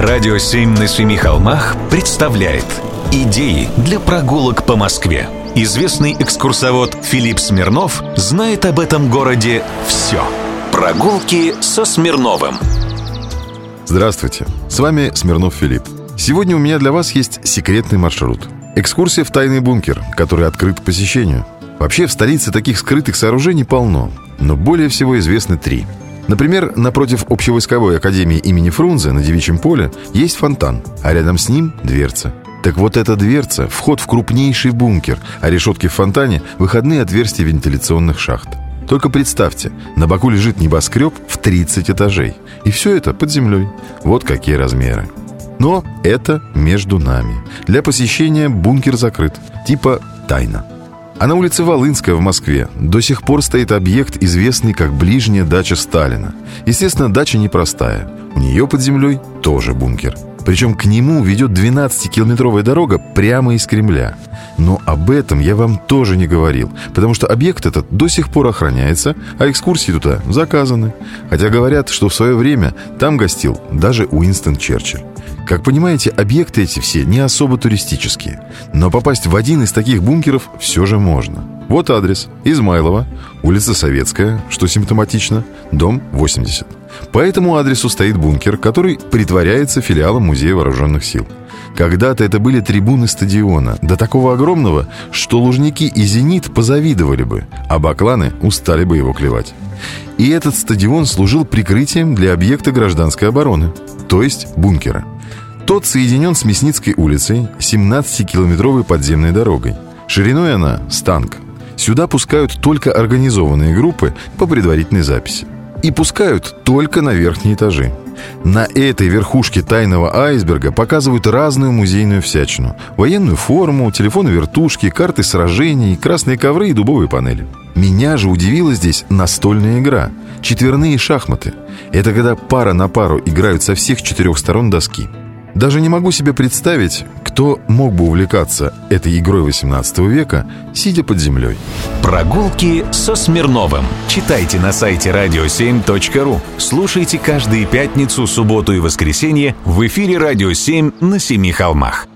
Радио «Семь на семи холмах» представляет Идеи для прогулок по Москве. Известный экскурсовод Филипп Смирнов знает об этом городе все. Прогулки со Смирновым. Здравствуйте, с вами Смирнов Филипп. Сегодня у меня для вас есть секретный маршрут. Экскурсия в тайный бункер, который открыт к посещению. Вообще в столице таких скрытых сооружений полно, но более всего известны три – Например, напротив общевойсковой академии имени Фрунзе на Девичьем поле есть фонтан, а рядом с ним дверца. Так вот эта дверца – вход в крупнейший бункер, а решетки в фонтане – выходные отверстия вентиляционных шахт. Только представьте, на боку лежит небоскреб в 30 этажей. И все это под землей. Вот какие размеры. Но это между нами. Для посещения бункер закрыт. Типа тайна. А на улице Волынская в Москве до сих пор стоит объект, известный как ближняя дача Сталина. Естественно, дача непростая. У нее под землей тоже бункер. Причем к нему ведет 12-километровая дорога прямо из Кремля. Но об этом я вам тоже не говорил, потому что объект этот до сих пор охраняется, а экскурсии туда заказаны. Хотя говорят, что в свое время там гостил даже Уинстон Черчилль. Как понимаете, объекты эти все не особо туристические. Но попасть в один из таких бункеров все же можно. Вот адрес. Измайлова, улица Советская, что симптоматично, дом 80. По этому адресу стоит бункер, который притворяется филиалом Музея Вооруженных Сил. Когда-то это были трибуны стадиона, до такого огромного, что лужники и «Зенит» позавидовали бы, а бакланы устали бы его клевать. И этот стадион служил прикрытием для объекта гражданской обороны, то есть бункера – тот соединен с Мясницкой улицей 17-километровой подземной дорогой. Шириной она – станк. Сюда пускают только организованные группы по предварительной записи. И пускают только на верхние этажи. На этой верхушке тайного айсберга показывают разную музейную всячину. Военную форму, телефоны вертушки, карты сражений, красные ковры и дубовые панели. Меня же удивила здесь настольная игра. Четверные шахматы. Это когда пара на пару играют со всех четырех сторон доски. Даже не могу себе представить, кто мог бы увлекаться этой игрой 18 века, сидя под землей. Прогулки со Смирновым. Читайте на сайте radio7.ru. Слушайте каждые пятницу, субботу и воскресенье в эфире «Радио 7» на Семи холмах.